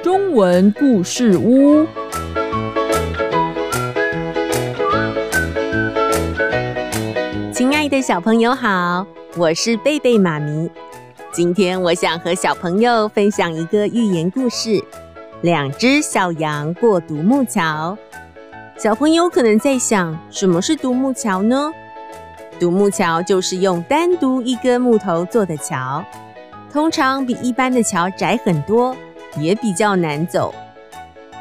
中文故事屋。亲爱的小朋友好，我是贝贝妈咪。今天我想和小朋友分享一个寓言故事：两只小羊过独木桥。小朋友可能在想，什么是独木桥呢？独木桥就是用单独一根木头做的桥。通常比一般的桥窄很多，也比较难走。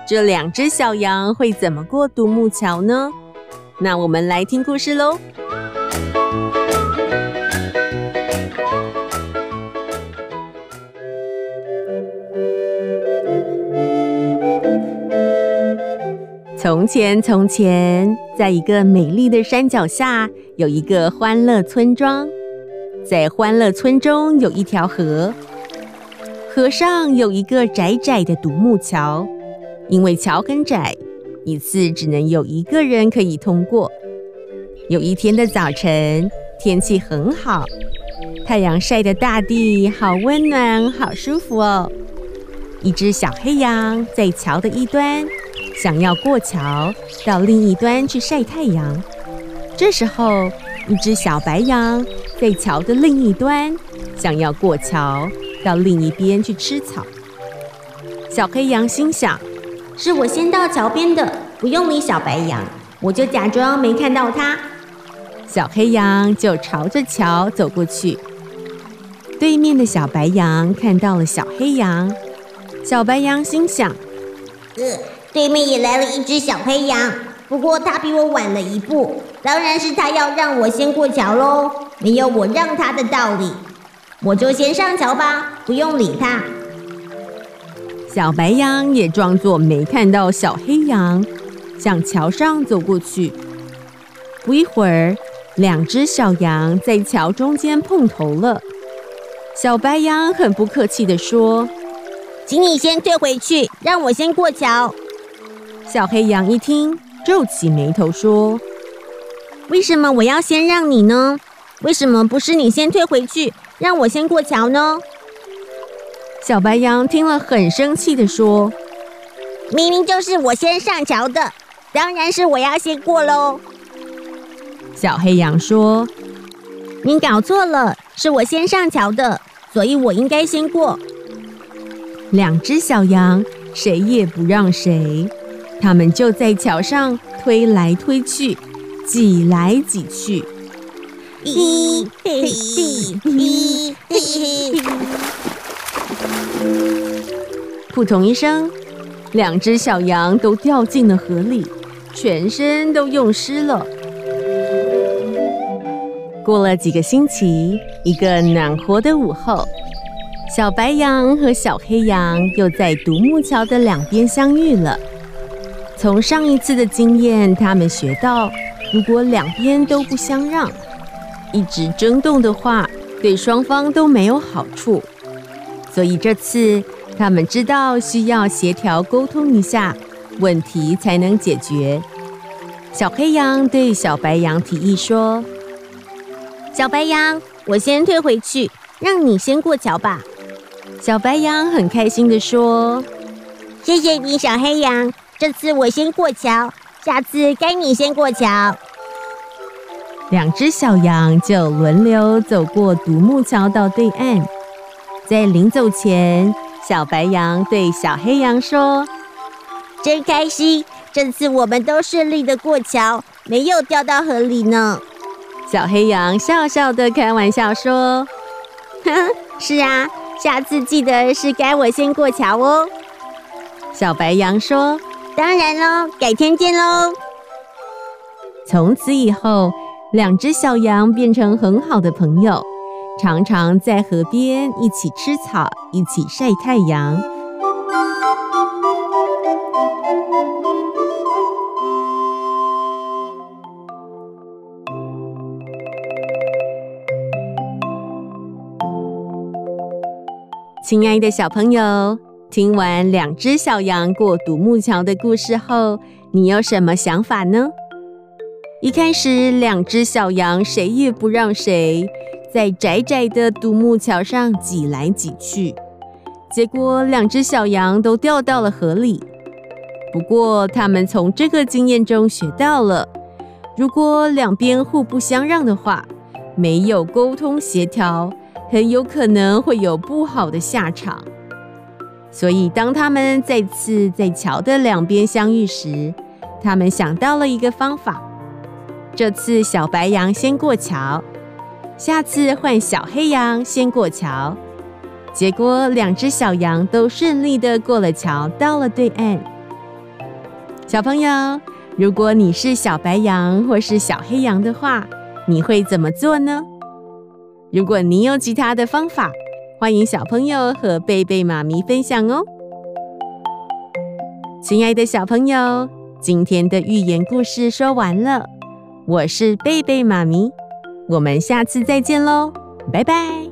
这两只小羊会怎么过独木桥呢？那我们来听故事喽。从前，从前，在一个美丽的山脚下，有一个欢乐村庄。在欢乐村中有一条河，河上有一个窄窄的独木桥，因为桥很窄，一次只能有一个人可以通过。有一天的早晨，天气很好，太阳晒得大地好温暖，好舒服哦。一只小黑羊在桥的一端，想要过桥到另一端去晒太阳。这时候，一只小白羊在桥的另一端，想要过桥到另一边去吃草。小黑羊心想：“是我先到桥边的，不用理小白羊，我就假装没看到它。”小黑羊就朝着桥走过去。对面的小白羊看到了小黑羊，小白羊心想：“呃，对面也来了一只小黑羊。”不过它比我晚了一步，当然是它要让我先过桥喽，没有我让他的道理。我就先上桥吧，不用理他。小白羊也装作没看到小黑羊，向桥上走过去。不一会儿，两只小羊在桥中间碰头了。小白羊很不客气地说：“请你先退回去，让我先过桥。”小黑羊一听，皱起眉头说：“为什么我要先让你呢？为什么不是你先退回去，让我先过桥呢？”小白羊听了很生气地说：“明明就是我先上桥的，当然是我要先过喽。”小黑羊说：“你搞错了，是我先上桥的，所以我应该先过。”两只小羊谁也不让谁。他们就在桥上推来推去，挤来挤去。咦嘿嘿咦嘿嘿！扑通一声，两只小羊都掉进了河里，全身都用湿了。过了几个星期，一个暖和的午后，小白羊和小黑羊又在独木桥的两边相遇了。从上一次的经验，他们学到，如果两边都不相让，一直争斗的话，对双方都没有好处。所以这次他们知道需要协调沟通一下，问题才能解决。小黑羊对小白羊提议说：“小白羊，我先退回去，让你先过桥吧。”小白羊很开心地说：“谢谢你，小黑羊。”这次我先过桥，下次该你先过桥。两只小羊就轮流走过独木桥到对岸。在临走前，小白羊对小黑羊说：“真开心，这次我们都顺利的过桥，没有掉到河里呢。”小黑羊笑笑的开玩笑说：“哼，是啊，下次记得是该我先过桥哦。”小白羊说。当然喽，改天见喽！从此以后，两只小羊变成很好的朋友，常常在河边一起吃草，一起晒太阳。亲爱的小朋友。听完两只小羊过独木桥的故事后，你有什么想法呢？一开始，两只小羊谁也不让谁，在窄窄的独木桥上挤来挤去。结果两只小羊都掉到了河里。不过，他们从这个经验中学到了，如果两边互不相让的话，没有沟通协调，很有可能会有不好的下场。所以，当他们再次在桥的两边相遇时，他们想到了一个方法。这次小白羊先过桥，下次换小黑羊先过桥。结果，两只小羊都顺利的过了桥，到了对岸。小朋友，如果你是小白羊或是小黑羊的话，你会怎么做呢？如果你有其他的方法，欢迎小朋友和贝贝妈咪分享哦。亲爱的小朋友，今天的寓言故事说完了，我是贝贝妈咪，我们下次再见喽，拜拜。